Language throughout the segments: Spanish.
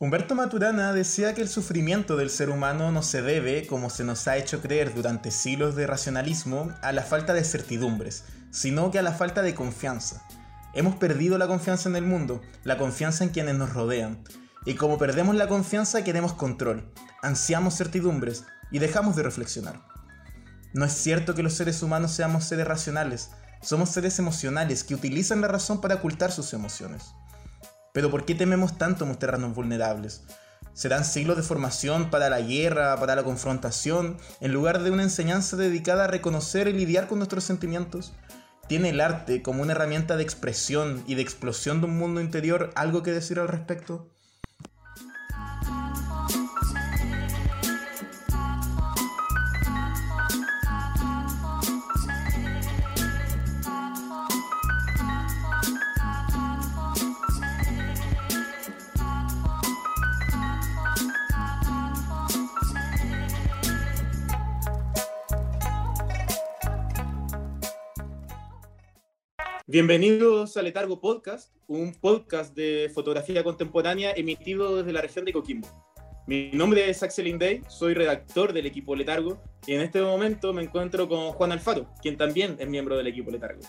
Humberto Maturana decía que el sufrimiento del ser humano no se debe, como se nos ha hecho creer durante siglos de racionalismo, a la falta de certidumbres, sino que a la falta de confianza. Hemos perdido la confianza en el mundo, la confianza en quienes nos rodean. Y como perdemos la confianza queremos control, ansiamos certidumbres y dejamos de reflexionar. No es cierto que los seres humanos seamos seres racionales, somos seres emocionales que utilizan la razón para ocultar sus emociones. Pero ¿por qué tememos tanto mostrarnos vulnerables? ¿Serán siglos de formación para la guerra, para la confrontación, en lugar de una enseñanza dedicada a reconocer y lidiar con nuestros sentimientos? ¿Tiene el arte como una herramienta de expresión y de explosión de un mundo interior algo que decir al respecto? Bienvenidos a Letargo Podcast, un podcast de fotografía contemporánea emitido desde la región de Coquimbo. Mi nombre es Axel Indey, soy redactor del equipo Letargo y en este momento me encuentro con Juan Alfaro, quien también es miembro del equipo Letargo.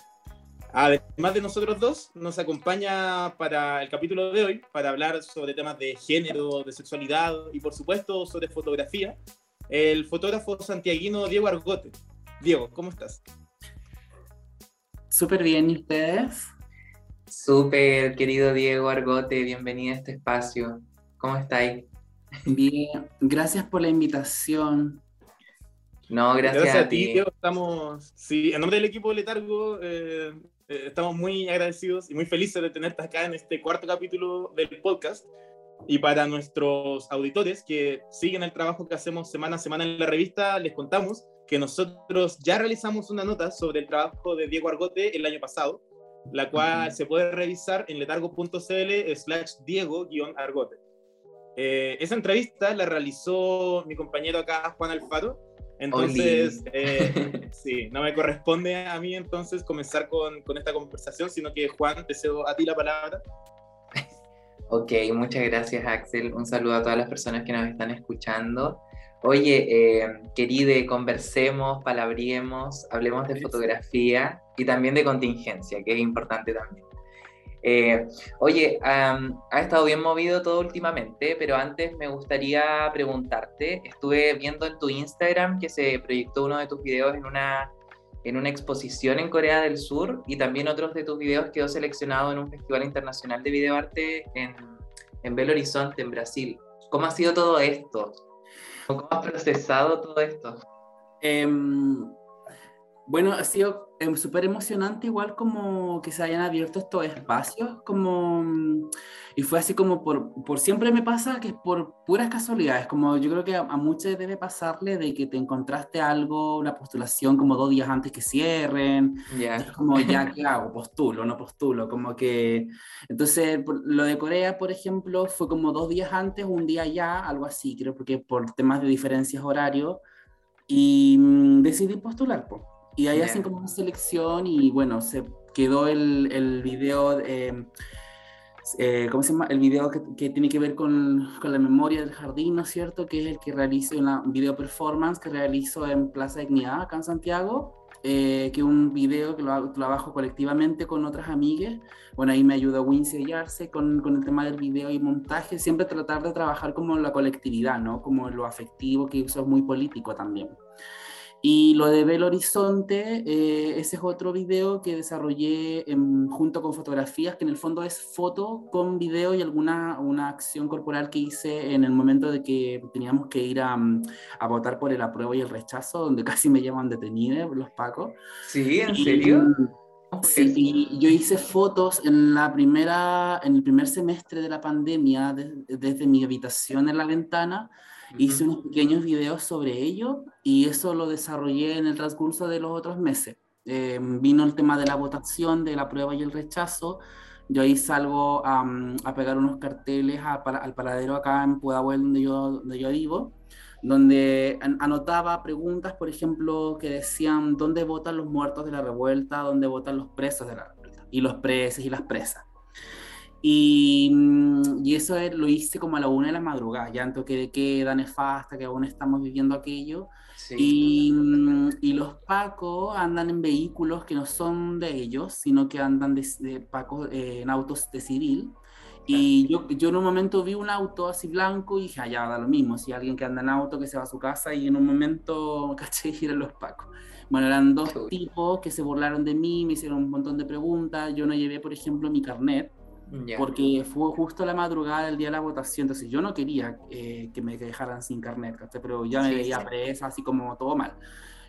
Además de nosotros dos, nos acompaña para el capítulo de hoy para hablar sobre temas de género, de sexualidad y por supuesto sobre fotografía, el fotógrafo santiaguino Diego Argote. Diego, ¿cómo estás? Súper bien, ¿y ustedes? Súper, querido Diego Argote, bienvenido a este espacio. ¿Cómo estáis? Bien, gracias por la invitación. No, gracias, a, ti. Diego. Estamos, sí, en nombre del equipo de Letargo, eh, eh, estamos muy agradecidos y muy felices de tenerte acá en este cuarto capítulo del podcast. Y para nuestros auditores que siguen el trabajo que hacemos semana a semana en la revista, les contamos que nosotros ya realizamos una nota sobre el trabajo de Diego Argote el año pasado, la cual se puede revisar en letargo.cl slash Diego-Argote. Eh, esa entrevista la realizó mi compañero acá, Juan Alfaro. Entonces, eh, sí, no me corresponde a mí entonces comenzar con, con esta conversación, sino que Juan, te cedo a ti la palabra. Ok, muchas gracias Axel. Un saludo a todas las personas que nos están escuchando. Oye, eh, queride, conversemos, palabriemos, hablemos de fotografía y también de contingencia, que es importante también. Eh, oye, ha estado bien movido todo últimamente, pero antes me gustaría preguntarte, estuve viendo en tu Instagram que se proyectó uno de tus videos en una, en una exposición en Corea del Sur y también otros de tus videos quedó seleccionado en un festival internacional de videoarte en, en Belo Horizonte, en Brasil. ¿Cómo ha sido todo esto? ¿Cómo has procesado todo esto? Em, bueno, ha sido em, súper emocionante, igual como que se hayan abierto estos espacios, como, y fue así como por, por siempre me pasa que es por puras casualidades, como yo creo que a, muchos debe pasarle de que te encontraste algo, una postulación como dos días antes que cierren, es como ya, ¿qué hago? Postulo, no postulo, como que, entonces lo de Corea, por ejemplo, fue como dos días antes, un día ya, algo así, creo, porque por temas de diferencias horarios, y mm, decidí postular, pues. Y ahí hacen como una selección y bueno, se quedó el, el video, eh, eh, ¿cómo se llama? El video que, que tiene que ver con, con, la memoria del jardín, ¿no es cierto? Que es el que realizo un video performance que realizo en Plaza Dignidad, acá en Santiago. Eh, que un video que lo trabajo colectivamente con otras amigas. Bueno, ahí me ayuda Wincy Yarse con, con el tema del video y montaje, siempre tratar de trabajar como la colectividad, ¿no? Como lo afectivo, que eso es muy político también. Y lo de Belo Horizonte, eh, ese es otro video que desarrollé junto con fotografías, que en el fondo es foto con video y alguna una acción corporal que hice en el momento de que teníamos que ir a, a votar por el apruebo y el rechazo, donde casi me llaman detenida los pacos. Sí, ¿en serio? Sí, yo hice fotos en, la primera, en el primer semestre de la pandemia, desde mi habitación en la ventana, Hice unos pequeños videos sobre ello y eso lo desarrollé en el transcurso de los otros meses. Em, vino el tema de la votación, de la prueba y el rechazo. Yo ahí salgo a, a pegar unos carteles al paradero acá en Pudahuel, donde yo, donde yo vivo, donde anotaba preguntas, por ejemplo, que decían dónde votan los muertos de la revuelta, dónde votan los presos de la revuelta, y los presos y las presas. Y, mm, y eso lo hice como a la una de la madrugada, ya en toque de queda, nefasta, que aún estamos viviendo aquello. Y, mm, y, los pacos andan en vehículos que no son de ellos, sino que andan de, pacos, eh, en autos de civil. Y yo, yo en un momento vi un auto así blanco y dije, ah, ya da lo mismo, si alguien que anda en auto que se va a su casa y en un momento, caché, giran los pacos. Bueno, eran dos tipos que se burlaron de mí, me hicieron un montón de preguntas, yo no llevé, por ejemplo, mi carnet, porque fue justo la madrugada del día de la votación, entonces yo no quería eh, que me dejaran sin carnet, pero ya me veía presa, así como todo mal.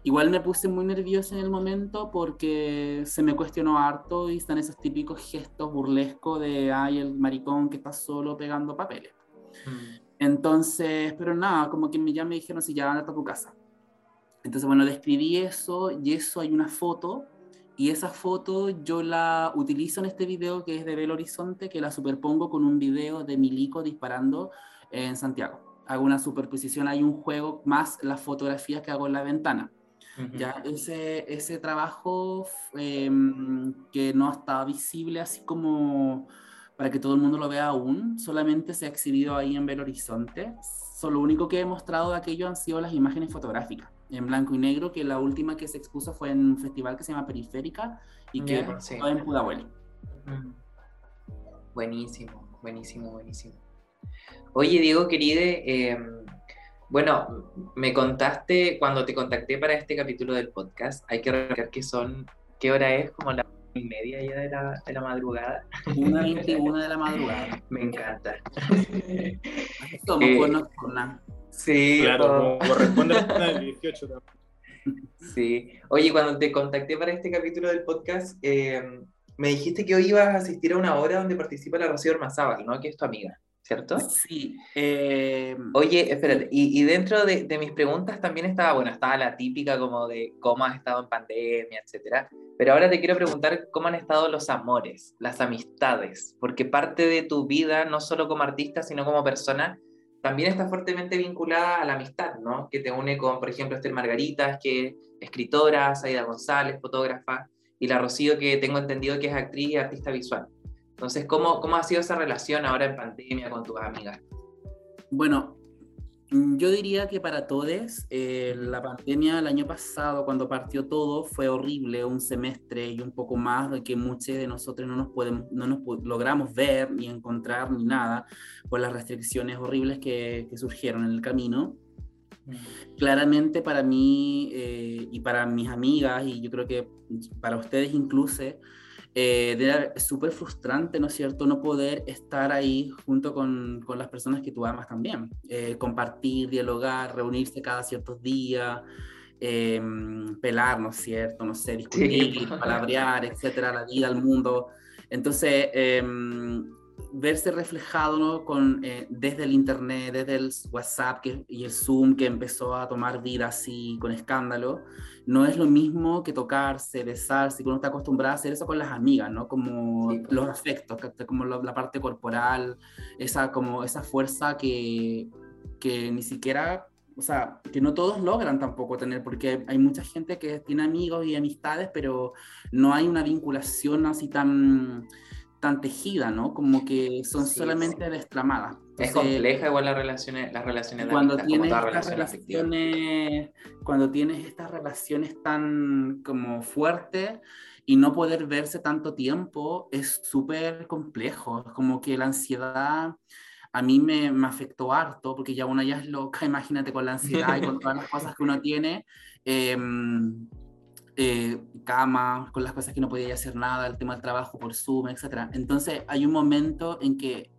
Igual me puse muy nerviosa en el momento porque se me cuestionó harto y están esos típicos gestos burlescos de, ay, el maricón que está solo pegando papeles. Mm. Entonces, pero nada, como que ya me dijeron, si ya anda a tu casa. Entonces, bueno, describí eso y eso hay una foto y esa foto yo la utilizo en este video que es de Belo Horizonte, que la superpongo con un video de Milico disparando en Santiago. Hago una superposición, hay un juego más las fotografías que hago en la ventana. Ya ese, ese trabajo em, que no está visible así como para que todo el mundo lo vea aún, solamente se ha exhibido ahí en Belo Horizonte. Solo lo único que he mostrado de aquello han sido las imágenes fotográficas en blanco y negro, que la última que se expuso fue en un festival que se llama Periférica y que fue en Pudahuel. Buenísimo, buenísimo, buenísimo. Oye, Diego, querido, eh, bueno, me contaste cuando te contacté para este capítulo del podcast, hay que recordar que son, ¿qué hora es? Como la y media ya de la, de la madrugada. Una veintiuna de la madrugada. Me encanta. Somos eh, nada. Sí. Claro, como corresponde a 18 también. Sí. Oye, cuando te contacté para este capítulo del podcast, eh, me dijiste que hoy ibas a asistir a una hora donde participa la Rocío Ormazábal, ¿no? Que es tu amiga. ¿cierto? Sí. Eh, Oye, espérate, y, y dentro de, de, mis preguntas también estaba, bueno, estaba la típica como de cómo has estado en pandemia, etcétera, pero ahora te quiero preguntar cómo han estado los amores, las amistades, porque parte de tu vida, no solo como artista, sino como persona, también está fuertemente vinculada a la amistad, ¿no? Que te une con, por ejemplo, Esther Margaritas, que es escritora, Saida González, fotógrafa, y la Rocío, que tengo entendido que es actriz y artista visual. Entonces, ¿cómo, ¿cómo ha sido esa relación ahora en pandemia con tus amigas? Bueno, yo diría que para todos, eh, la pandemia el año pasado, cuando partió todo, fue horrible, un semestre y un poco más de que muchos de nosotros no nos, podemos, no nos logramos ver ni encontrar ni nada por las restricciones horribles que, que surgieron en el camino. Mm. Claramente para mí eh, y para mis amigas, y yo creo que para ustedes incluso, eh, era súper frustrante, ¿no es cierto?, no poder estar ahí junto con, con las personas que tú amas también, eh, compartir, dialogar, reunirse cada ciertos días, eh, pelar, ¿no es cierto?, no sé, discutir, palabrear, etcétera, la vida, el mundo. Entonces, em, verse reflejado ¿no? con, eh, desde el internet, desde el WhatsApp que, y el Zoom que empezó a tomar vida así con escándalo, no es lo mismo que tocarse, besarse, que uno está acostumbrado a hacer eso con las amigas, ¿no? Como los afectos, como la parte corporal, esa, como esa fuerza que, que ni siquiera o sea, que no todos logran tampoco tener, porque hay mucha gente que tiene amigos y amistades, pero no hay una vinculación así tan tan tejida, ¿no? Como que son solamente destramadas. es compleja igual las relaciones, las relaciones cuando tienes estas relaciones, cuando tienes estas relaciones tan como fuertes y no poder verse tanto tiempo es súper complejo. Es como que la ansiedad a mí me, me, afectó harto, porque ya una ya es loca, imagínate con la ansiedad y con todas las cosas que uno tiene. Eh, eh, cama, con las cosas que no podía hacer nada, el tema del trabajo por Zoom, etc. Entonces hay un momento en que,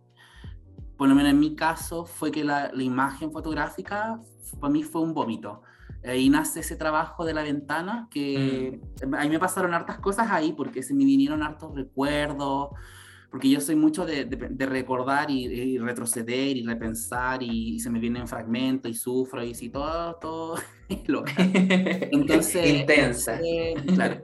por lo menos en mi caso, fue que la, la imagen fotográfica para mí fue un vómito. Ahí nace ese trabajo de la ventana, que mm. ahí me pasaron hartas cosas ahí, porque se me vinieron hartos recuerdos, porque yo soy mucho de, de, recordar y, retroceder y repensar y, se me vienen fragmentos y sufro y sí, todo, todo loca. Entonces, intensa. claro.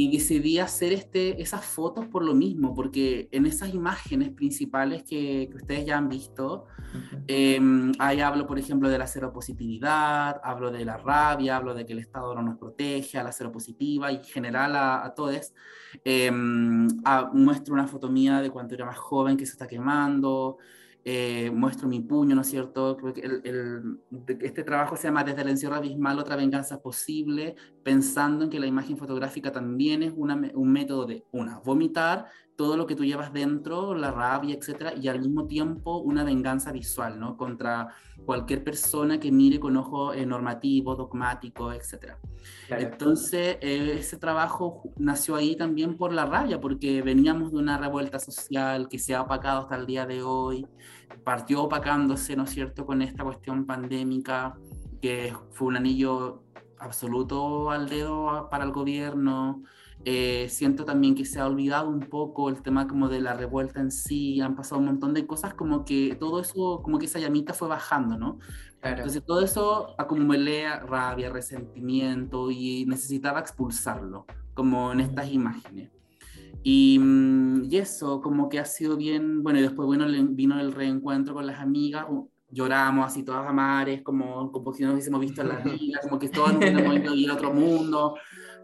Y decidí hacer este, esas fotos por lo mismo, porque en esas imágenes principales que, que ustedes ya han visto, Em, ahí hablo, por ejemplo, de la seropositividad, hablo de la rabia, hablo de que el Estado no nos protege, a la seropositiva y en general a, todos. Em, muestro una foto mía de cuando era más joven que se está quemando. Eh, muestro mi puño, ¿no es cierto? Que el, este trabajo se llama Desde el encierro abismal, otra venganza posible, pensando en que la imagen fotográfica también es un método de, una, vomitar todo lo que tú llevas dentro, la rabia, etcétera, y al mismo tiempo una venganza visual, ¿no? Contra cualquier persona que mire con ojo eh, normativo, dogmático, etcétera. Entonces, eh, ese trabajo nació ahí también por la rabia, porque veníamos de una revuelta social que se ha opacado hasta el día de hoy, partió opacándose, ¿no es cierto?, con esta cuestión pandémica, que fue un anillo absoluto al dedo para el gobierno, eh, siento también que se ha olvidado un poco el tema como de la revuelta en sí, han pasado un montón de cosas como que todo eso, como que esa llamita fue bajando, ¿no? Entonces todo eso acumulé rabia, resentimiento y necesitaba expulsarlo, como en estas imágenes. Y, mm, y, eso, como que ha sido bien, bueno, y después bueno, vino el reencuentro con las amigas, lloramos así todas a mares, como, como si no hubiésemos visto la vida, como que todos nos hubiéramos ido a otro mundo,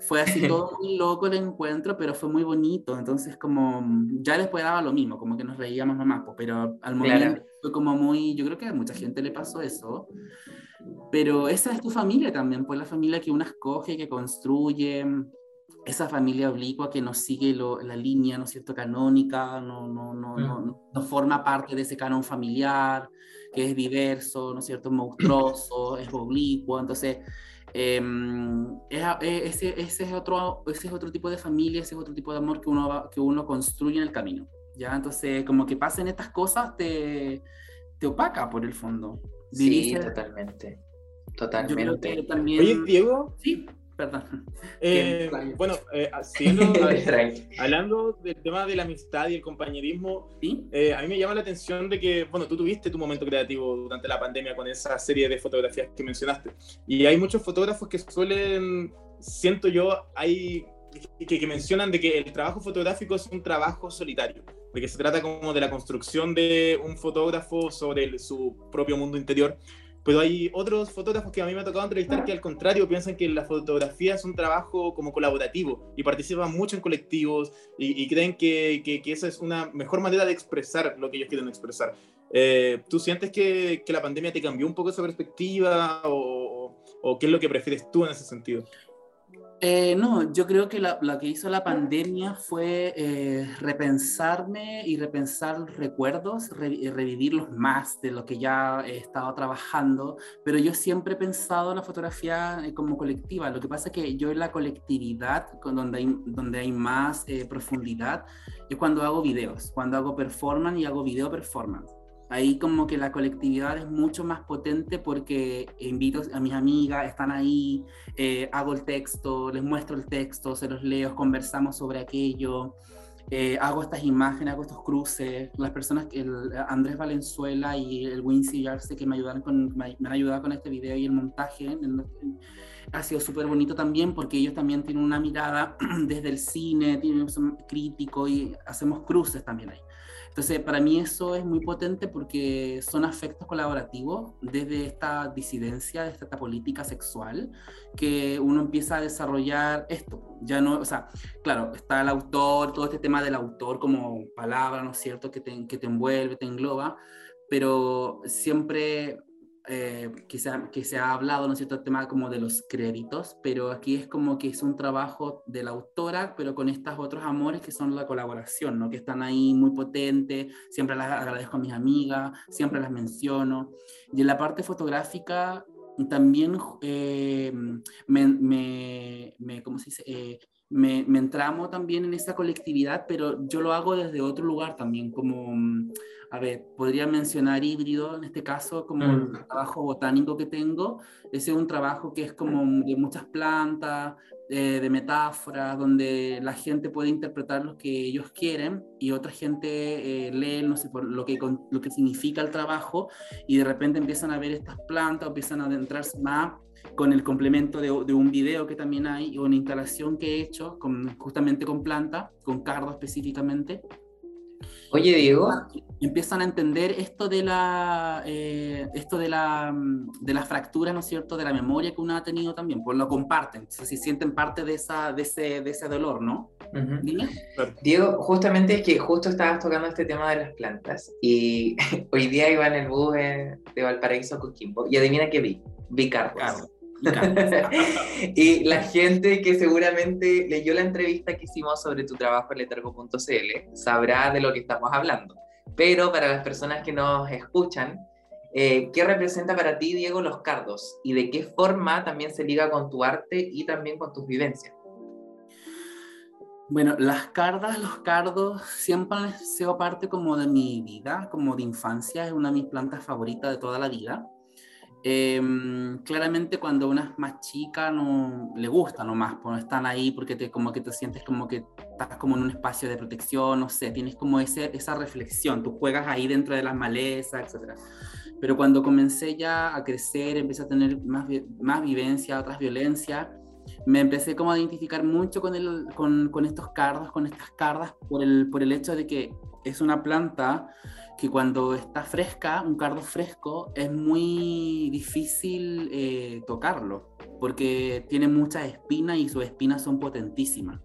fue así todo muy loco el encuentro, pero fue muy bonito. Entonces, como ya después daba lo mismo, como que nos reíamos nomás, pero al momento fue como muy. Yo creo que a mucha gente le pasó eso. Pero esa es tu familia también, pues la familia que uno escoge, que construye, esa familia oblicua que no sigue la línea, ¿no es cierto?, canónica, no, no, no, no, no forma parte de ese canon familiar, que es diverso, ¿no es cierto?, monstruoso, es oblicuo. Entonces, eh, ese, ese, es otro, ese es otro tipo de familia, ese es otro tipo de amor que uno, que uno construye en el camino. ¿ya? Entonces, como que pasen estas cosas, te, te opaca por el fondo. Sí, totalmente. Totalmente. También... Oye, Diego. Sí. Perdón. Eh, bueno, eh, hablando del tema de la amistad y el compañerismo, eh, a mí me llama la atención de que, bueno, tú tuviste tu momento creativo durante la pandemia con esa serie de fotografías que mencionaste. Y hay muchos fotógrafos que suelen, siento yo, hay que, que mencionan de que el trabajo fotográfico es un trabajo solitario, de que se trata como de la construcción de un fotógrafo sobre su propio mundo interior pero hay otros fotógrafos que a mí me ha tocado entrevistar que al contrario piensan que la fotografía es un trabajo como colaborativo y participan mucho en colectivos y, creen que, que, esa es una mejor manera de expresar lo que ellos quieren expresar. Eh, ¿Tú sientes que, que, la pandemia te cambió un poco esa perspectiva o, o qué es lo que prefieres tú en ese sentido? Eh, no, yo creo que lo que hizo la pandemia fue eh, repensarme y repensar recuerdos, revivirlos más de lo que ya he estado trabajando, pero yo siempre he pensado la fotografía eh, como colectiva. Lo que pasa es que yo en la colectividad, donde hay, donde hay más profundidad, es cuando hago videos, cuando hago performance y hago video performance. Ahí como que la colectividad es mucho más potente porque invito a mis amigas, están ahí, eh, hago el texto, les muestro el texto, se los leo, conversamos sobre aquello, eh, hago estas imágenes, hago estos cruces. Las personas, el Andrés Valenzuela y el Wincy Yarse que me, ayudaron con, me, han ayudado con este video y el montaje, ha sido súper bonito también porque ellos también tienen una mirada desde el cine, tienen, son crítico y hacemos cruces también ahí. Entonces, para mí eso es muy potente porque son afectos colaborativos desde esta disidencia, desde esta política sexual, que uno empieza a desarrollar esto. Ya no, o sea, claro, está el autor, todo este tema del autor como palabra, ¿no es cierto?, que te, que te envuelve, te engloba, pero siempre eh, que, se ha, que se ha hablado, ¿no es cierto?, el tema como de los créditos, pero aquí es como que es un trabajo de la autora, pero con estos otros amores que son la colaboración, ¿no?, que están ahí muy potentes, siempre las agradezco a mis amigas, siempre las menciono. Y en la parte fotográfica también eh, me, me, me, ¿cómo se dice?, eh, me, me, entramo también en esa colectividad, pero yo lo hago desde otro lugar también, como, mm, a ver, podría mencionar híbrido en este caso, como el mm. trabajo botánico que tengo. Ese es un trabajo que es como de muchas plantas, eh, de metáforas, donde la gente puede interpretar lo que ellos quieren y otra gente eh, lee, no sé, por lo que, lo que significa el trabajo y de repente empiezan a ver estas plantas, empiezan a adentrarse más con el complemento de, de, un video que también hay y una instalación que he hecho con, justamente con planta, con cardo específicamente. Oye, Diego. Empiezan a entender esto de la, eh, esto de la, de la fractura, ¿no es cierto?, de la memoria que uno ha tenido también, pues lo comparten, entonces si sienten parte de, esa, de, ese, de ese dolor, ¿no? Diego, justamente es que justo estabas tocando este tema de las plantas y hoy día iba en el bus de, Valparaíso a Coquimbo y adivina qué vi, vi carros. y la gente que seguramente leyó la entrevista que hicimos sobre tu trabajo en letargo.cl sabrá de lo que estamos hablando. Pero para las personas que nos escuchan, eh, ¿qué representa para ti, Diego, los cardos? ¿Y de qué forma también se liga con tu arte y también con tus vivencias? Bueno, las cardas, los cardos, siempre han sido parte como de mi vida, como de infancia, es una de mis plantas favoritas de toda la vida. Em, claramente cuando una es más chica no le gusta nomás, pues están ahí porque te, como que te sientes como que estás como en un espacio de protección, no sé, tienes como ese, esa reflexión, tú juegas ahí dentro de las malezas, etc. Pero cuando comencé ya a crecer, empecé a tener más, más vivencia, otras violencias, me empecé como a identificar mucho con, el, con, con estos cardos, con estas cardas, por el, por el hecho de que es una planta que cuando está fresca, un cardo fresco, es muy difícil eh, tocarlo, porque tiene muchas espinas y sus espinas son potentísimas.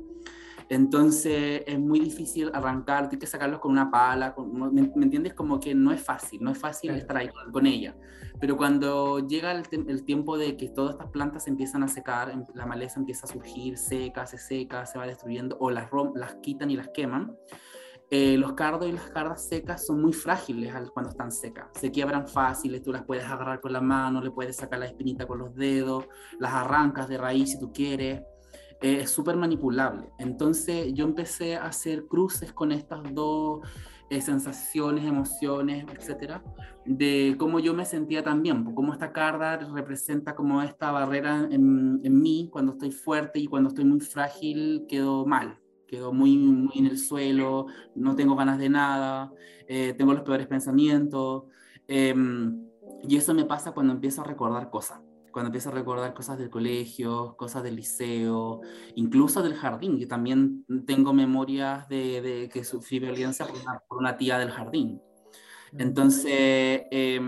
Entonces es muy difícil arrancar, tienes que sacarlos con una pala, ¿me, entiendes? Como que no es fácil, no es fácil estar ahí con, ella. Pero cuando llega el, el, tiempo de que todas estas plantas empiezan a secar, em, la maleza empieza a surgir, seca, se seca, se va destruyendo, o las, las quitan y las queman, eh, los cardos y las cardas secas son muy frágiles cuando están secas. Se quiebran fáciles, tú las puedes agarrar con la mano, le puedes sacar la espinita con los dedos, las arrancas de raíz si tú quieres. Eh, es súper manipulable. Entonces yo empecé a hacer cruces con estas dos eh, sensaciones, emociones, etcétera, de cómo yo me sentía también, cómo esta carda representa como esta barrera en, en mí, cuando estoy fuerte y cuando estoy muy frágil quedo mal, quedo muy, muy en el suelo, no tengo ganas de nada, eh, tengo los peores pensamientos. Em, y eso me pasa cuando empiezo a recordar cosas, cuando empiezo a recordar cosas del colegio, cosas del liceo, incluso del jardín, que también tengo memorias de, de que sufrí violencia por una, por una, tía del jardín. Entonces, eh,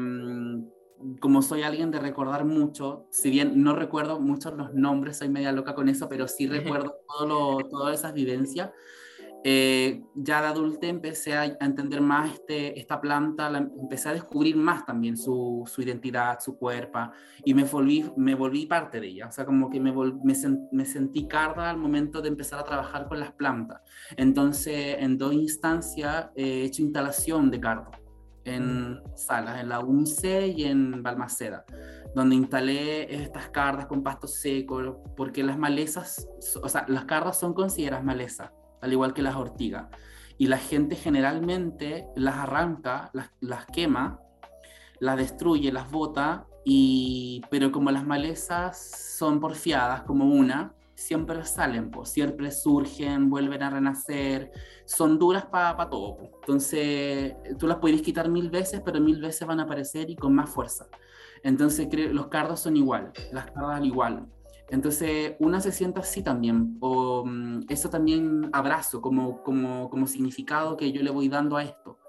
como soy alguien de recordar mucho, si bien no recuerdo muchos los nombres, soy media loca con eso, pero sí recuerdo todo todas esas vivencias. Eh, ya de adulta empecé a, entender más este, esta planta, empecé a descubrir más también su, su, identidad, su cuerpo, y me volví, me volví parte de ella. O sea, como que me, me, me, sentí carda al momento de empezar a trabajar con las plantas. Entonces, en dos instancias he hecho instalación de cardo en salas, en la UNCE y en Balmaceda, donde instalé estas cardas con pasto seco, porque las malezas, o sea, las cardas son consideradas malezas, al igual que las ortigas, y la gente generalmente las arranca, las, las quema, las destruye, las bota, y, pero como las malezas son porfiadas como una, siempre salen, pues, siempre surgen, vuelven a renacer, son duras para todo. Entonces, tú las puedes quitar mil veces, pero mil veces van a aparecer y con más fuerza. Entonces, los cardos son igual, las cardas igual. Entonces, una se siente así también, o mm, eso también abrazo como, como, como significado que yo le voy dando a esto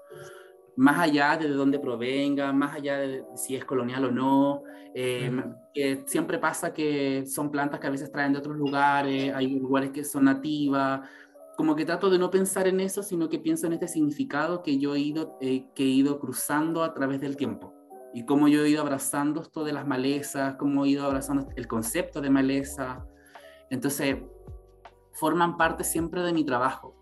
más allá de dónde provenga, más allá de si es colonial o no. Eh, siempre pasa que son plantas que a veces traen de otros lugares, hay lugares que son nativas. Como que trato de no pensar en eso, sino que pienso en este significado que yo he ido, eh, que he ido cruzando a través del tiempo. Y cómo yo he ido abrazando esto de las malezas, cómo he ido abrazando el concepto de maleza. Entonces, forman parte siempre de mi trabajo,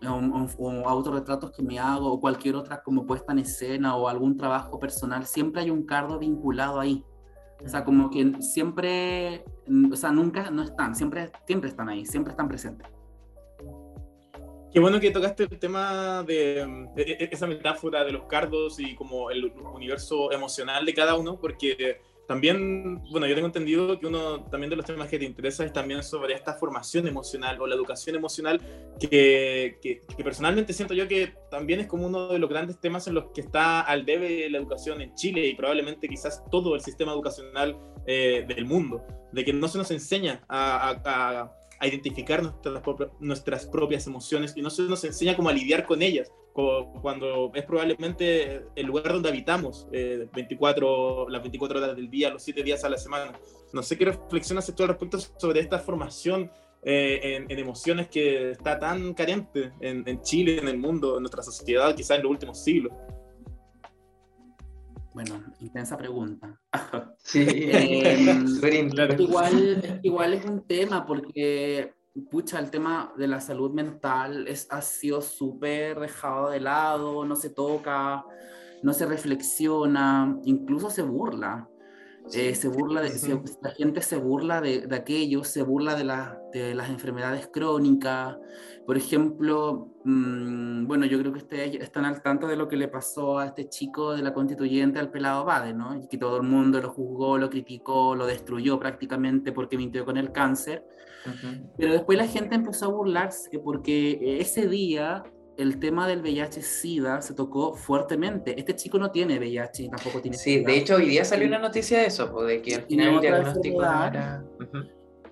o, autorretratos que me hago, o cualquier otra como puesta en escena, o algún trabajo personal, siempre hay un cardo vinculado ahí. O sea, como que siempre, o sea, nunca no están, siempre, siempre están ahí, siempre están presentes. Qué bueno que tocaste el tema de, esa metáfora de los cardos y como el universo emocional de cada uno, porque también, bueno, yo tengo entendido que uno también de los temas que te interesa es también sobre esta formación emocional o la educación emocional, que, que, personalmente siento yo que también es como uno de los grandes temas en los que está al debe la educación en Chile y probablemente quizás todo el sistema educacional eh, del mundo, de que no se nos enseña a, identificar nuestras, nuestras propias emociones y no se nos enseña cómo a lidiar con ellas, cuando es probablemente el lugar donde habitamos 24, eh, las 24 horas del día, los 7 días a la semana. No sé qué reflexionas tú al respecto sobre esta formación eh, en, emociones que está tan carente en, en Chile, en el mundo, en nuestra sociedad, quizás en los últimos siglos. Bueno, intensa pregunta. Sí, em, igual, igual es un tema porque, pucha, el tema de la salud mental es, ha sido súper dejado de lado, no se toca, no se reflexiona, incluso se burla. Eh, se burla de, la gente se burla de, de aquello, se burla de, la, de, las enfermedades crónicas. Por ejemplo, mmm, bueno, yo creo que ustedes están al tanto de lo que le pasó a este chico de la constituyente al pelado Bade, ¿no? Y que todo el mundo lo juzgó, lo criticó, lo destruyó prácticamente porque mintió con el cáncer. Pero después la gente empezó a burlarse porque ese día el tema del VIH-Sida se tocó fuertemente. Este chico no tiene VIH, tampoco tiene Sí, de hecho hoy día salió una noticia de eso, de que al final el diagnóstico era...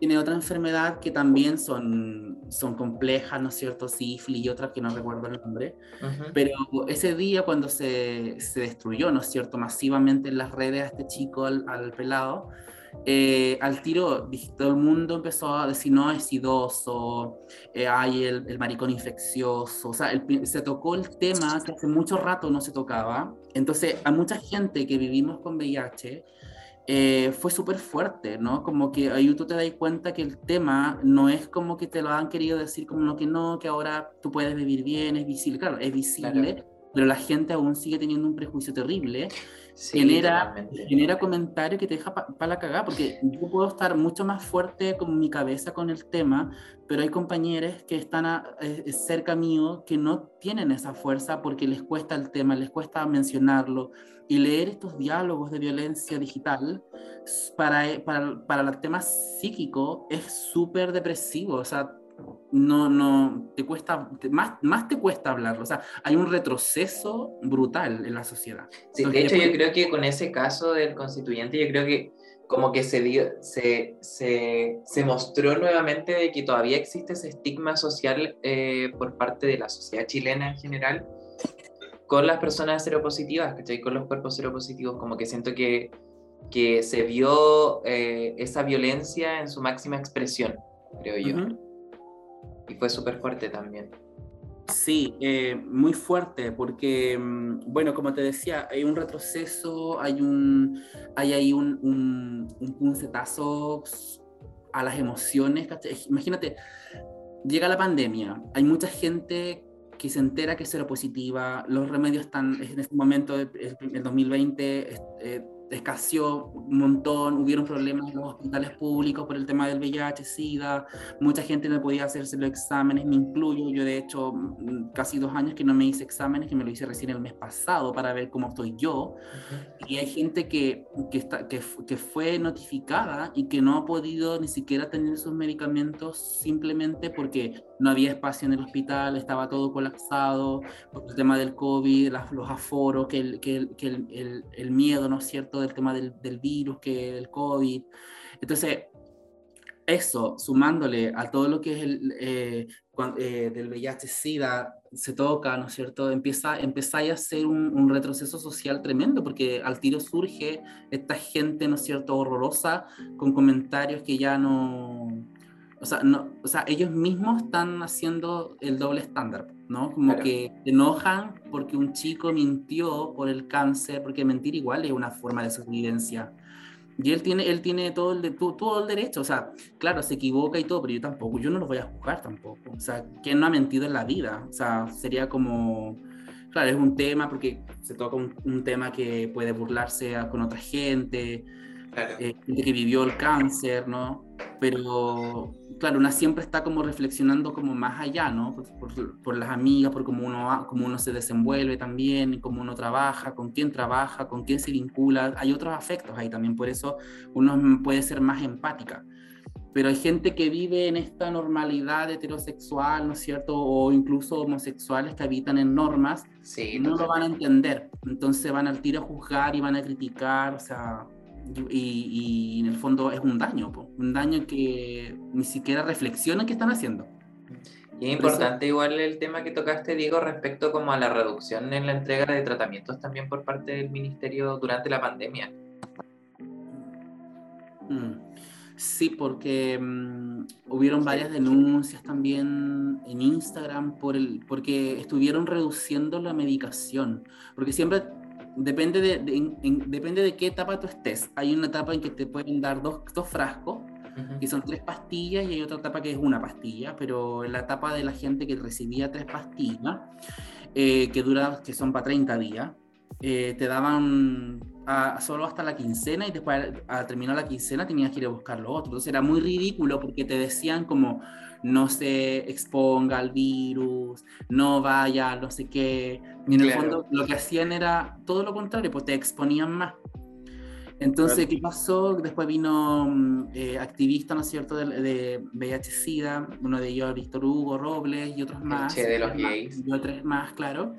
Tiene otra enfermedad que también son, son complejas, ¿no es cierto? Sífilis y otras que no recuerdo el nombre. Pero ese día cuando se, se, destruyó, ¿no es cierto? Masivamente en las redes a este chico, al, al pelado, eh, al tiro todo el mundo empezó a decir, no, es idoso, eh, hay el, el, maricón infeccioso, o sea, se tocó el tema que hace mucho rato no se tocaba. Entonces, a mucha gente que vivimos con VIH, eh, fue súper fuerte, ¿no? Como que ahí tú te das cuenta que el tema no es como que te lo han querido decir como no, que no, que ahora tú puedes vivir bien, es visible, claro, es visible, pero la gente aún sigue teniendo un prejuicio terrible genera, genera comentarios que te deja para la cagada, porque yo puedo estar mucho más fuerte con mi cabeza con el tema, pero hay compañeros que están eh, cerca mío que no tienen esa fuerza porque les cuesta el tema, les cuesta mencionarlo. Y leer estos diálogos de violencia digital para, eh, para, para el tema psíquico es súper depresivo. O sea, no, no, te cuesta, más, más te cuesta hablarlo. O sea, hay un retroceso brutal en la sociedad. Sí, de hecho, yo creo que con ese caso del constituyente, yo creo que como que se, dio, se, se, se mostró nuevamente de que todavía existe ese estigma social eh, por parte de la sociedad chilena en general con las personas seropositivas, ¿cachai? Con los cuerpos seropositivos, como que siento que, que se vio eh, esa violencia en su máxima expresión, creo yo. Y fue súper fuerte también. Sí, eh, muy fuerte, porque, mm, bueno, como te decía, hay un retroceso, hay, un, hay ahí un, un, un puncetazo a las emociones. Imagínate, llega la pandemia, hay mucha gente que se entera que es seropositiva, los remedios están, en este momento, el, 2020, escaseó un montón, hubieron problemas en los hospitales públicos por el tema del VIH, SIDA, mucha gente no podía hacerse los exámenes, me incluyo, yo de hecho mm, casi dos años que no me hice exámenes, que me lo hice recién el mes pasado para ver cómo estoy yo, y hay gente que, que, está, que, que fue notificada y que no ha podido ni siquiera tener sus medicamentos simplemente porque no había espacio en el hospital, estaba todo colapsado por el tema del COVID, los aforos, que el, que el, el, miedo, ¿no es cierto?, del tema del, del virus, que el COVID. Entonces, eso, sumándole a todo lo que es el eh, eh, del VIH-Sida, se toca, ¿no es cierto? Empieza, empieza a ser un, retroceso social tremendo, porque al tiro surge esta gente, ¿no es cierto?, horrorosa, con comentarios que ya no... O sea, no, o sea, ellos mismos están haciendo el doble estándar, ¿no? Como que se enojan porque un chico mintió por el cáncer, porque mentir igual es una forma de sobrevivencia. Y él tiene, él tiene todo, el de, todo, el derecho, o sea, claro, se equivoca y todo, pero yo tampoco, yo no lo voy a juzgar tampoco. O sea, ¿quién no ha mentido en la vida? O sea, sería como, claro, es un tema porque se toca un, un tema que puede burlarse con otra gente, eh, gente que vivió el cáncer, ¿no? pero claro, una siempre está como reflexionando como más allá, ¿no? Por, por, las amigas, por cómo uno, cómo uno se desenvuelve también, cómo uno trabaja, con quién trabaja, con quién se vincula. Hay otros afectos ahí también, por eso uno puede ser más empática. Pero hay gente que vive en esta normalidad heterosexual, ¿no es cierto? O incluso homosexuales que habitan en normas, sí, no lo van a entender. Entonces van al tiro a juzgar y van a criticar, o sea, y, en el fondo es un daño, un daño que ni siquiera reflexionan qué están haciendo. Y es importante igual el tema que tocaste, Diego, respecto como a la reducción en la entrega de tratamientos también por parte del ministerio durante la pandemia. Mm. Sí, porque um, hubieron varias denuncias también en Instagram por el, porque estuvieron reduciendo la medicación, porque siempre depende de, depende de qué etapa tú estés. Hay una etapa en que te pueden dar dos, dos frascos, que son tres pastillas, y hay otra etapa que es una pastilla, pero en la etapa de la gente que recibía tres pastillas, eh, que, dura, que son para 30 días, eh, te daban solo hasta la quincena y después al terminar la quincena tenías que ir a buscar lo otro. Entonces era muy ridículo porque te decían como no se exponga al virus, no vaya, no sé qué. Y en el fondo lo que hacían era todo lo contrario, pues te exponían más. Entonces, ¿qué pasó? Después vino mm, eh, activista, ¿no es cierto?, de, de VIH-Sida, uno de ellos, Víctor Hugo Robles y otros más. de los gays. Y otros más, claro.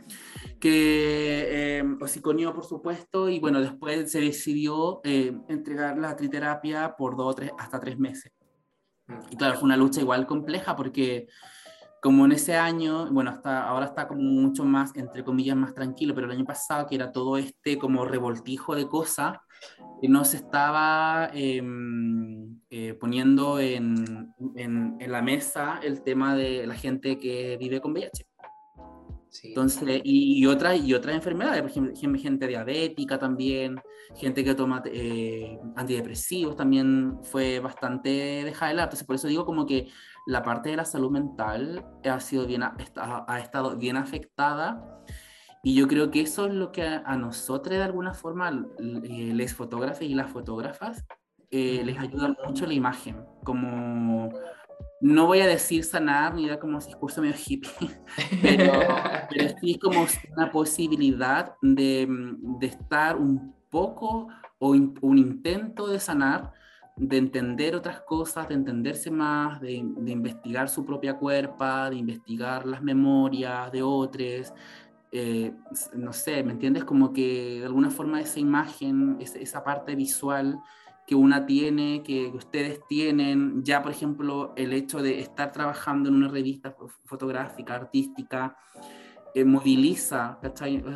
Que eh, osiconió, por supuesto, y bueno, después se decidió eh, entregar la triterapia por dos o tres, hasta tres meses. Y claro, fue una lucha igual compleja porque como en ese año, bueno, hasta ahora está como mucho más, entre comillas, más tranquilo, pero el año pasado que era todo este como revoltijo de cosas, que no se estaba em, eh, poniendo en, en, en, la mesa el tema de la gente que vive con VIH. Entonces, y, otras y otras enfermedades, por ejemplo, gente diabética también, gente que toma eh, antidepresivos también fue bastante dejada de lado. Entonces, por eso digo como que la parte de la salud mental ha, sido bien, ha, ha estado bien afectada. Y yo creo que eso es lo que a, nosotros de alguna forma, eh, les fotógrafos y las fotógrafas, eh, les ayuda mucho la imagen, como no voy a decir sanar ni dar como discurso medio hippie, pero, pero sí como una posibilidad de, de estar un poco o un intento de sanar, de entender otras cosas, de entenderse más, de, de, investigar su propia cuerpa, de investigar las memorias de otros. Eh, no sé, ¿me entiendes? Como que de alguna forma esa imagen, esa, parte visual que una tiene, que ustedes tienen, ya por ejemplo el hecho de estar trabajando en una revista fotográfica, artística, eh, moviliza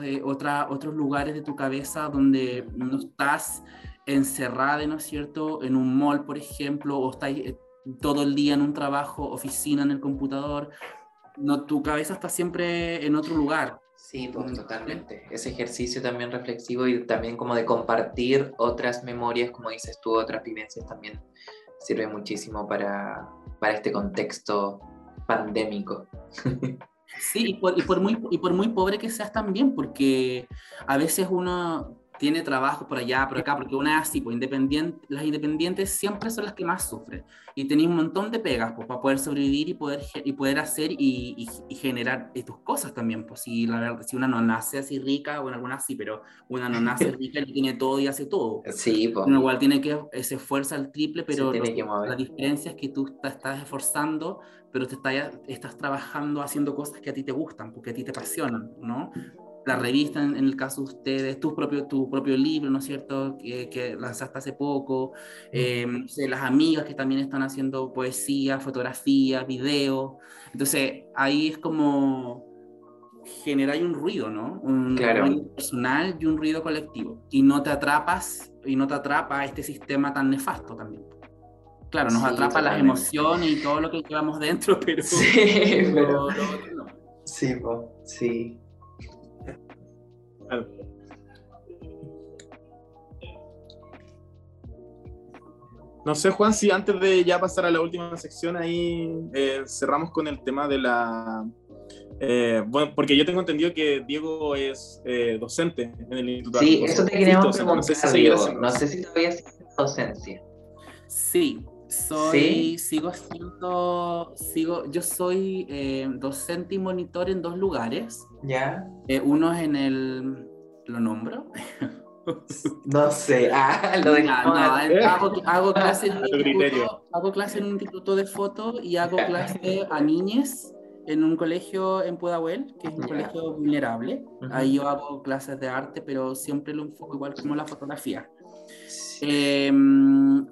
eh, Otra, otros lugares de tu cabeza donde no estás encerrada, ¿no es cierto?, en un mall, por ejemplo, o estás eh, todo el día en un trabajo, oficina, en el computador, no, tu cabeza está siempre en otro lugar. Sí, pues totalmente. Ese ejercicio también reflexivo y también como de compartir otras memorias, como dices tú, otras vivencias también sirve muchísimo para, para este contexto pandémico. Sí, y por, y por, muy, y por muy pobre que seas también, porque a veces uno tiene trabajo por allá, por acá, porque una es así, pues independiente, las independientes siempre son las que más sufren. Y tenéis un montón de pegas pues, para poder sobrevivir y poder, y poder hacer y, y, generar tus cosas también. Pues si, la verdad, si una no nace así rica, bueno, alguna sí, pero una no nace rica y tiene todo y hace todo. Sí, pues. Uno igual tiene que, se esfuerza el triple, pero la diferencia es que tú te estás esforzando, pero te estás, estás trabajando haciendo cosas que a ti te gustan, porque a ti te apasionan, ¿no? La revista en, el caso de ustedes, tu propio, tu propio libro, ¿no es cierto?, que, que lanzaste hace poco, eh, las amigas que también están haciendo poesía, fotografía, video. Entonces, ahí es como generar un ruido, ¿no? Un ruido personal y un ruido colectivo. Y no te atrapas, y no te atrapa este sistema tan nefasto también. Claro, nos atrapa las emociones y todo lo que llevamos dentro, pero... Sí, pero... Sí, sí. No sé, Juan, si antes de ya pasar a la última sección, ahí eh, cerramos con el tema de la... Eh, bueno, porque yo tengo entendido que Diego es eh, docente en el Instituto Sí, eso te queríamos preguntar, no sé, si no sé si todavía es docencia. Sí, Soy, sigo siendo, sigo, yo soy eh, docente y monitor en dos lugares. ¿Ya? Eh, uno es en el, ¿lo nombro? No sé, ah, lo de Ya, no, hago, hago clase en un instituto, hago clase en un instituto de foto y hago clase a niñas en un colegio en Pudahuel, que es un Ya. colegio vulnerable. Ujú. Ahí yo hago clases de arte, pero siempre lo enfoco igual como la fotografía. Eh,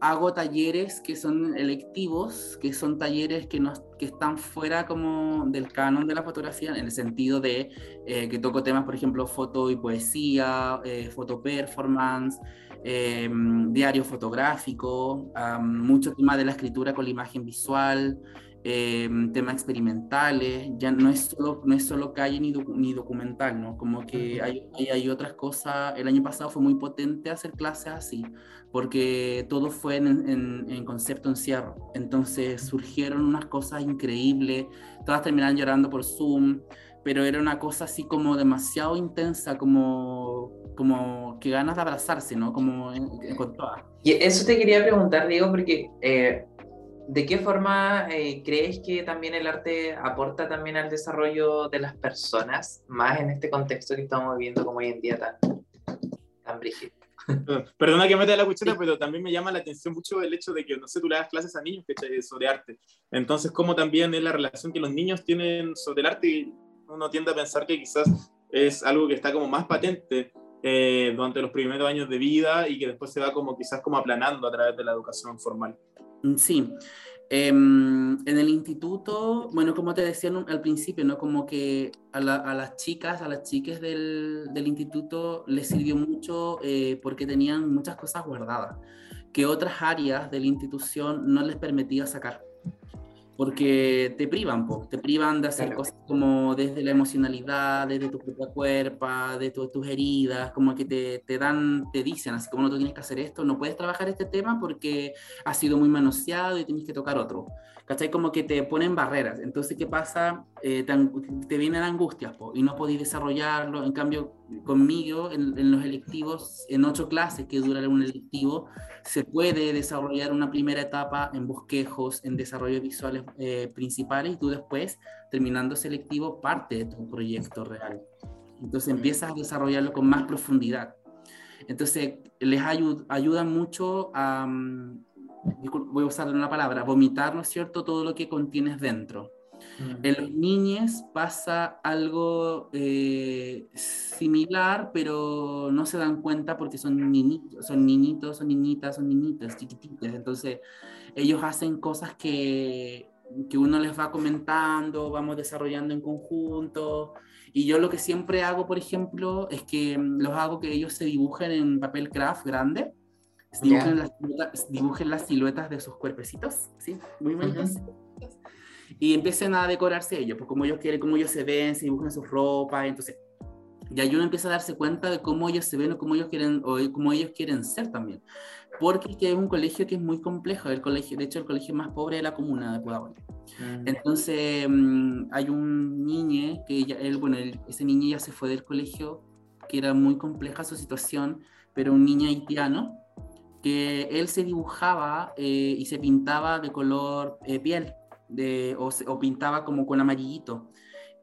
hago talleres que son electivos, que son talleres que, que están fuera como del canon de la fotografía, en el sentido de eh, que toco temas, por ejemplo, foto y poesía, eh, foto performance, eh, diario fotográfico, am, mucho de la escritura con la imagen visual, eh, temas experimentales, ya no es solo, no es solo calle ni, docu- ni documental, ¿no? Como que hay, hay, hay otras cosas, el año pasado fue muy potente hacer clases así, porque todo fue en, en, en concepto encierro, entonces surgieron unas cosas increíbles, todas terminaron llorando por Zoom, pero era una cosa así como demasiado intensa, como, como que ganas de abrazarse, ¿no? Como en- en- con todas. Y eso te quería preguntar, Diego, porque eh, ¿de qué forma eh, crees que también el arte aporta también al desarrollo de las personas, más en este contexto que estamos viviendo como hoy en día tan, tan brígido? Perdona que meta la cuchara, pero también me llama la atención mucho el hecho de que, no sé, tú le das clases a niños ¿cachai? sobre arte. Entonces, cómo también es la relación que los niños tienen sobre el arte y uno tiende a pensar que quizás es algo que está como más patente eh, durante los primeros años de vida y que después se va como quizás como aplanando a través de la educación formal. Mm, Sí. Em, en el instituto, bueno, como te decía al principio, ¿no? Como que a, la- a las chicas, a las chicas del, del instituto les sirvió mucho eh, porque tenían muchas cosas guardadas que otras áreas de la institución no les permitía sacar. Porque te privan, po, te privan de hacer Claro. cosas como desde la emocionalidad, desde tu propia cuerpo, de tu- tus heridas, como que te, te dan, te dicen, así como no tú tienes que hacer esto, no puedes trabajar este tema porque ha sido muy manoseado y tienes que tocar otro. ¿Cachai? Como que te ponen barreras. Entonces, ¿qué pasa? Eh, te, te vienen angustias po, y no podéis desarrollarlo. En cambio, conmigo, en, en los electivos, en ocho clases que duran un electivo, se puede desarrollar una primera etapa en bosquejos, en desarrollo visuales eh, principales y tú después, terminando selectivo, parte de tu proyecto real. Entonces empiezas a desarrollarlo con más profundidad. Entonces les ayu- ayuda mucho a, mm, voy a usar una palabra, vomitar, ¿no es cierto?, todo lo que contienes dentro. En los niños pasa algo eh, similar, pero no se dan cuenta porque son niñitos, son niñitos, son niñitas, son niñitas, chiquititas. Entonces, ellos hacen cosas que, que uno les va comentando, vamos desarrollando en conjunto. Y yo lo que siempre hago, por ejemplo, es que mm, los hago que ellos se dibujen en papel craft grande. Dibujen, Ya. las, siluetas- dibujen las siluetas de sus cuerpecitos, ¿sí? Muy bonitas y empiecen a decorarse ellos, pues como ellos quieren, cómo ellos se ven, se dibujan sus ropas, entonces ya uno empieza a darse cuenta de cómo ellos se ven o cómo ellos quieren o cómo ellos quieren ser también, porque es que es un colegio que es muy complejo, el colegio, de hecho el colegio más pobre de la comuna de Pudahuel. Mm. Entonces mm, hay un niño que ya, él, bueno, él- ese niño ya se fue del colegio, que era muy compleja su situación, pero un niño haitiano que él se dibujaba eh, y se pintaba de color eh, piel de, o, o pintaba como con amarillito.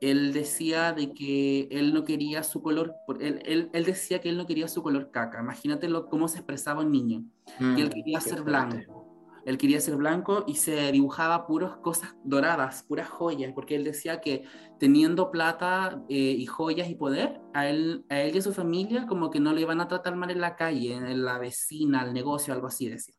Él decía de que él no quería su color, él, él, él decía que él no quería su color caca. Imagínate lo, cómo se expresaba un niño Mm, que él quería qué ser fuerte. blanco. Él quería ser blanco y se dibujaba puras cosas doradas, puras joyas, porque él decía que teniendo plata eh, y joyas y poder, a él, a él y a su familia como que no le iban a tratar mal en la calle, en la vecina, al negocio, algo así decía.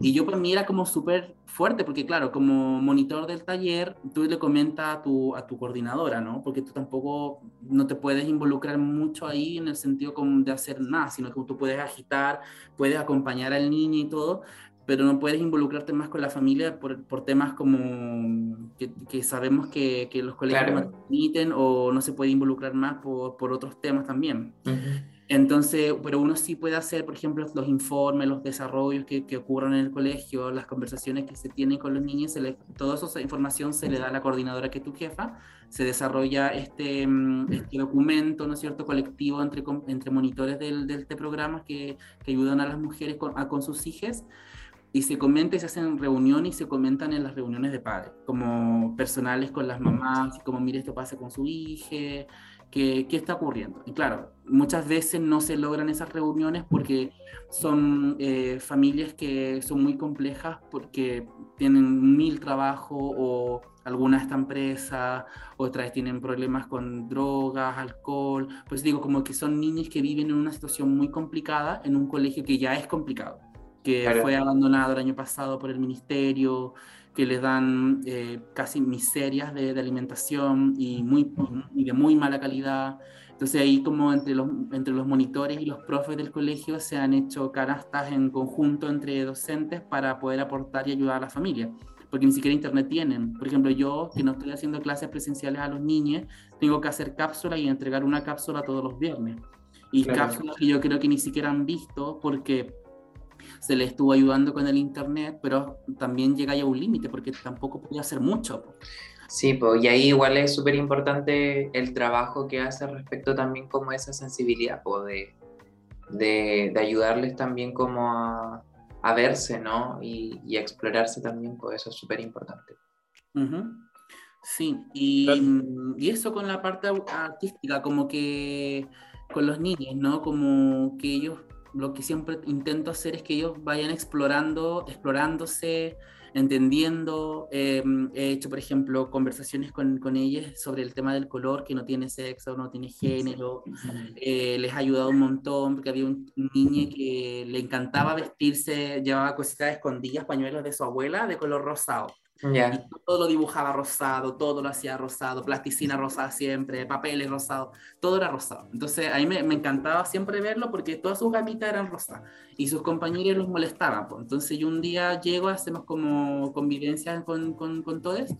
Y yo para mí como súper fuerte, porque claro, como monitor del taller, tú le comentas a tu, a tu coordinadora, ¿no? Porque tú tampoco no te puedes involucrar mucho ahí en el sentido como de hacer nada, sino que tú puedes agitar, puedes acompañar al niño y todo, pero no puedes involucrarte más con la familia por, por temas como que, que sabemos que, que los colegios Claro. no permiten o no se puede involucrar más por, por otros temas también. Ujú. Entonces, pero uno sí puede hacer, por ejemplo, los informes, los desarrollos que, que ocurran en el colegio, las conversaciones que se tienen con los niños, se le- toda esa información se le da a la coordinadora que es tu jefa, se desarrolla este, mm, este documento, ¿no es cierto?, colectivo entre, entre monitores del, del este programa que, que ayudan a las mujeres con, a- con sus hijas y se comenta y se hacen reuniones y se comentan en las reuniones de padres, como personales con las mamás, como mire esto pasa con su hija, ¿Qué, ¿Qué, está ocurriendo? Y claro, muchas veces no se logran esas reuniones porque son eh, familias que son muy complejas porque tienen mil trabajos o algunas están presas, otras tienen problemas con drogas, alcohol. Pues digo, como que son niños que viven en una situación muy complicada en un colegio que ya es complicado, que fue abandonado el año pasado por el ministerio, que les dan eh, casi miserias de, alimentación y, muy, y de muy mala calidad. Entonces ahí como entre los, entre los monitores y los profes del colegio se han hecho canastas en conjunto entre docentes para poder aportar y ayudar a la familia, porque ni siquiera internet tienen. Por ejemplo, yo que no estoy haciendo clases presenciales a los niños, tengo que hacer cápsula y entregar una cápsula todos los viernes. Y cápsulas que yo creo que ni siquiera han visto porque se le estuvo ayudando con el Internet, pero también llega ya a un límite porque tampoco podía hacer mucho. Sí, pues, y ahí igual es súper importante el trabajo que hace respecto también como esa sensibilidad, pues, de, de, ayudarles también como a, a verse, ¿no? Y, y, a explorarse también, pues eso es súper importante. Sí, y, y, eso con la parte artística, como que con los niños, ¿no? Como que ellos lo que siempre intento hacer es que ellos vayan explorando, explorándose, entendiendo. Eh, he hecho, por ejemplo, conversaciones con, con, ellas sobre el tema del color, que no tiene sexo, no tiene género. Eh, les ha ayudado un montón, porque había un niño que le encantaba vestirse, llevaba cositas escondidas, pañuelos de su abuela de color rosado. Y todo lo dibujaba rosado, todo lo hacía rosado, plasticina rosada siempre, papeles rosados, todo era rosado. Entonces a mí me, me, encantaba siempre verlo porque todas sus gamitas eran rosadas y sus compañeros los molestaban. Pues. Entonces yo un día llego, hacemos como convivencia con, con, con todos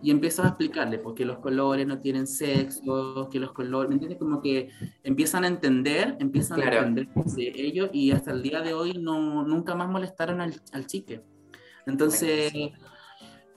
y empiezo a explicarle porque los colores no tienen sexo, que los colores, ¿me entiendes? Como que empiezan a entender, empiezan a entender de ellos y hasta el día de hoy no, nunca más molestaron al, al chique. Entonces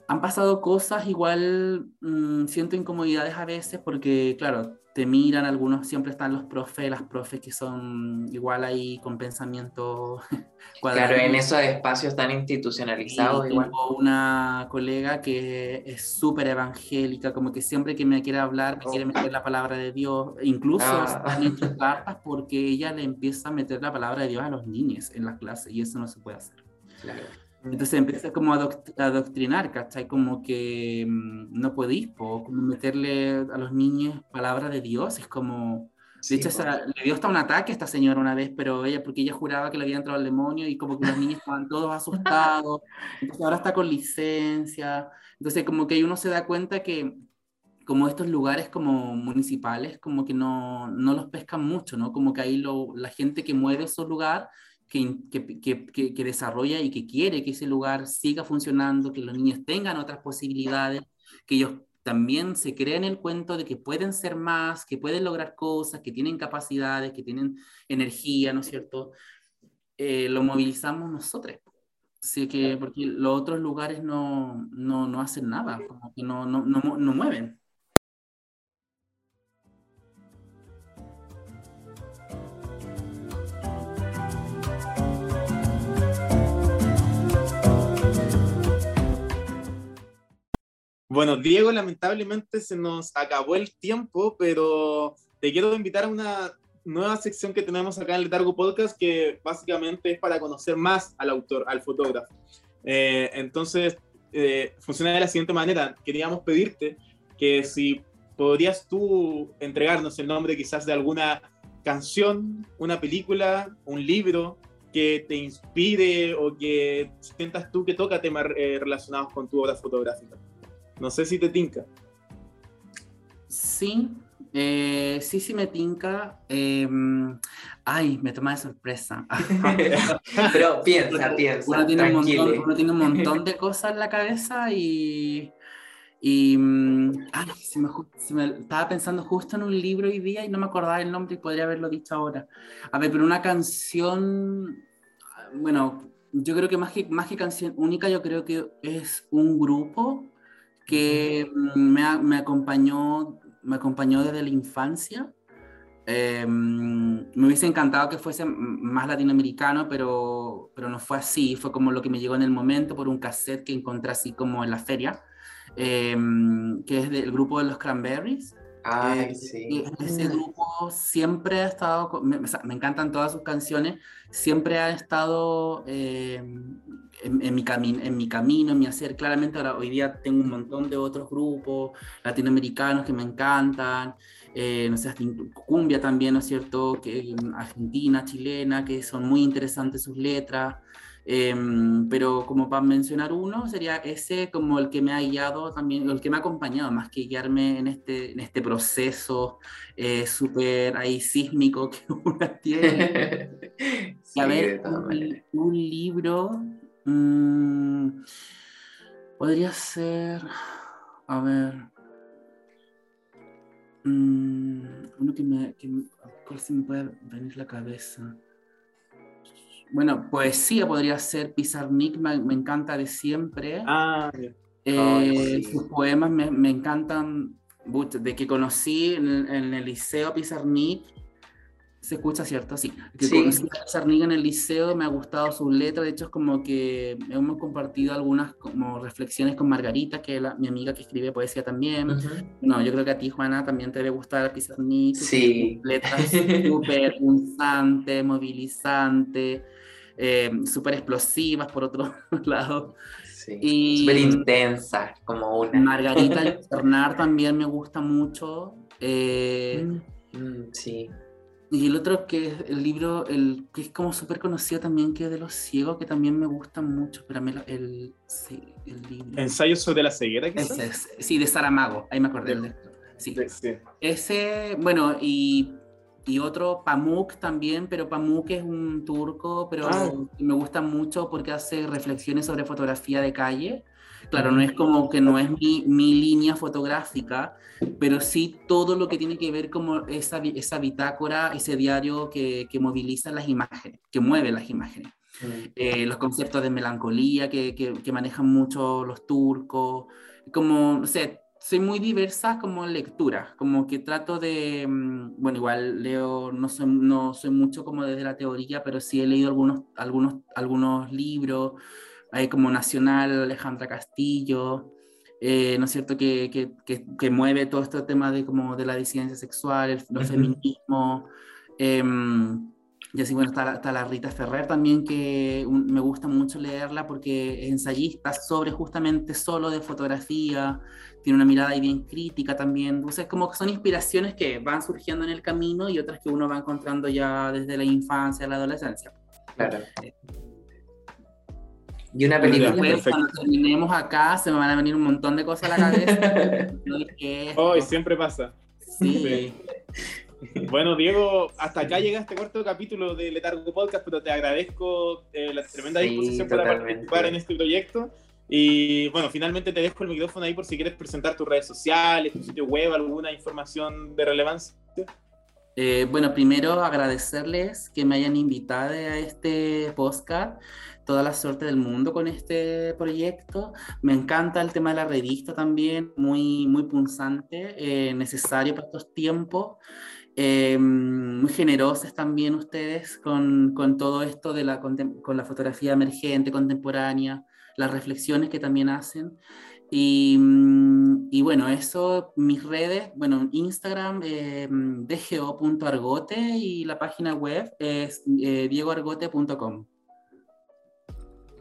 han pasado cosas, igual mmm, siento incomodidades a veces porque, claro, te miran algunos, siempre están los profes, las profes que son igual ahí con pensamiento Claro, en esos espacios tan institucionalizados. Tengo una colega que es súper evangélica, como que siempre que me quiere hablar, me quiere meter la palabra de Dios, incluso ah. hechas cartas porque ella le empieza a meter la palabra de Dios a los niños en la clase y eso no se puede hacer. Claro. Entonces empieza como a adoctrinar, ¿cachai? Como que mm, no podéis, como meterle a los niños palabras de Dios, es como... De hecho, le dio hasta un ataque a esta señora una vez, pero ella, porque ella juraba que le había entrado el demonio y como que los niños estaban todos asustados, entonces ahora está con licencia, entonces como que uno se da cuenta que como estos lugares como municipales, como que no, no los pescan mucho, ¿no? Como que ahí lo, la gente que mueve esos lugares que, que, que, desarrolla y que quiere que ese lugar siga funcionando, que los niños tengan otras posibilidades, que ellos también se creen el cuento de que pueden ser más, que pueden lograr cosas, que tienen capacidades, que tienen energía, ¿no es cierto? Eh, lo movilizamos nosotros. Así que, porque los otros lugares no, no, no hacen nada, como que no, no, no, no mueven. Bueno, Diego, lamentablemente se nos acabó el tiempo, pero te quiero invitar a una nueva sección que tenemos acá en el Letargo Podcast, que básicamente es para conocer más al autor, al fotógrafo. Eh, entonces, eh, funciona de la siguiente manera. Queríamos pedirte que si podrías tú entregarnos el nombre quizás de alguna canción, una película, un libro que te inspire o que sientas tú que toca temas eh, relacionados con tu obra fotográfica. No sé si te tinca. Sí, eh, sí, sí me tinca. Em, ay, me toma de sorpresa. Pero piensa, piensa. Uno tiene, un montón, uno tiene, un montón, de cosas en la cabeza y. Y. Mm, ay, se me, se me, estaba pensando justo en un libro hoy día y no me acordaba el nombre y podría haberlo dicho ahora. A ver, pero una canción. Bueno, yo creo que más que, más que canción única, yo creo que es un grupo que me, me, acompañó, me acompañó desde la infancia, Eh, me hubiese encantado que fuese más latinoamericano, pero, pero no fue así. Fue como lo que me llegó en el momento por un cassette que encontré así como en la feria, eh, que es del grupo de los Cranberries. Ay, eh, sí. Ese grupo siempre ha estado, me, me, encantan todas sus canciones, siempre ha estado en, en, mi en mi camino, en mi hacer. Claramente ahora hoy día tengo un montón de otros grupos latinoamericanos que me encantan eh, no sé, cumbia también, ¿no es cierto? Que, argentina, chilena, que son muy interesantes sus letras. Em, pero como para mencionar uno, sería ese como el que me ha guiado también, el que me ha acompañado, más que guiarme en este, en este proceso eh, súper ahí sísmico que uno tiene. sí, a ver, un, libro mmm, podría ser, a ver, Mm, uno que me, que se me puede venir la cabeza? Bueno, poesía podría ser Pizarnik, me, me encanta de siempre. Ah, eh, Sus poemas me, me encantan, de que conocí en, en el liceo Pizarnik se escucha, ¿cierto? Sí. Que sí. conocí a Sarniga en el liceo, me ha gustado su letra, de hecho es como que hemos compartido algunas como reflexiones con Margarita, que es mi amiga que escribe poesía también. No, yo creo que a ti, Juana, también te debe gustar Pizarnik. Sí. Letras súper punzantes, movilizantes, eh, súper explosivas, por otro lado. Sí. Súper intensas, como una. Margarita Bernard también me gusta mucho. Eh, mm, mm, sí. Y el otro que es el libro, el que es como súper conocido también, que es de los ciegos, que también me gusta mucho, pero a mí el, sí, el libro. ¿Ensayo sobre la ceguera? Ese, sí, de Saramago, ahí me acordé. De, sí. sí. Ese, bueno, y, y, otro, Pamuk también, pero Pamuk es un turco, pero ah. me gusta mucho porque hace reflexiones sobre fotografía de calle. Claro, no es como que no es mi, mi, línea fotográfica, pero sí todo lo que tiene que ver como esa, esa bitácora, ese diario que, que moviliza las imágenes, que mueve las imágenes. Eh, los conceptos de melancolía que, que, manejan mucho los turcos, como, no sé, soy muy diversa como lectura, como que trato de, mm, bueno, igual leo, no soy, no soy mucho como desde la teoría, pero sí he leído algunos, algunos, algunos libros, hay como Nacional, Alejandra Castillo, eh, ¿no es cierto?, que, que, que, mueve todo este tema de, como de la disidencia sexual, el, feminismo. Em, y así, bueno, está, está, la Rita Ferrer también, que me gusta mucho leerla porque es ensayista sobre justamente solo de fotografía, tiene una mirada ahí bien crítica también. Entonces, como que son inspiraciones que van surgiendo en el camino y otras que uno va encontrando ya desde la infancia, la adolescencia. Claro. Eh, y una película. Después, cuando terminemos acá, se me van a venir un montón de cosas a la cabeza. Hoy siempre pasa. Sí. Bueno, Diego, hasta acá llega este cuarto capítulo de Letargo Podcast, pero te agradezco eh, la tremenda disposición para participar en este proyecto. Y bueno, finalmente te dejo el micrófono ahí por si quieres presentar tus redes sociales, tu sitio web, alguna información de relevancia. Eh, bueno, primero agradecerles que me hayan invitado a este podcast toda la suerte del mundo con este proyecto. Me encanta el tema de la revista también, muy, muy punzante, eh, necesario para estos tiempos. Eh, muy generosos también ustedes con, con todo esto de la, con, la fotografía emergente, contemporánea, las reflexiones que también hacen. Y, y, bueno, eso, mis redes, bueno, Instagram, eh, dgo.argote y la página web es eh, diegoargote.com.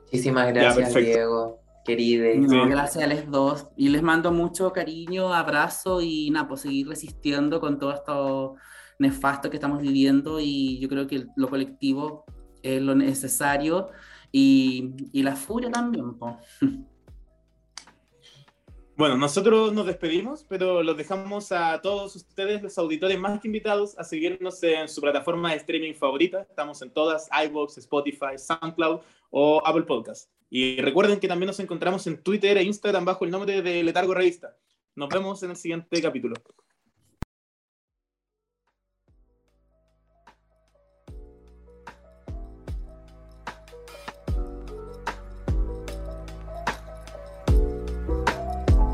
Muchísimas gracias, Diego, querido. gracias a los dos. Y les mando mucho cariño, abrazo y nada, pues seguir resistiendo con todo esto nefasto que estamos viviendo. Y yo creo que lo colectivo es lo necesario y, la furia también. pues. Bueno, nosotros nos despedimos, pero los dejamos a todos ustedes, los auditores más que invitados, a seguirnos en su plataforma de streaming favorita. Estamos en todas, iVoox, Spotify, SoundCloud o Apple Podcast. Y recuerden que también nos encontramos en Twitter e Instagram bajo el nombre de Letargo Revista. Nos vemos en el siguiente capítulo.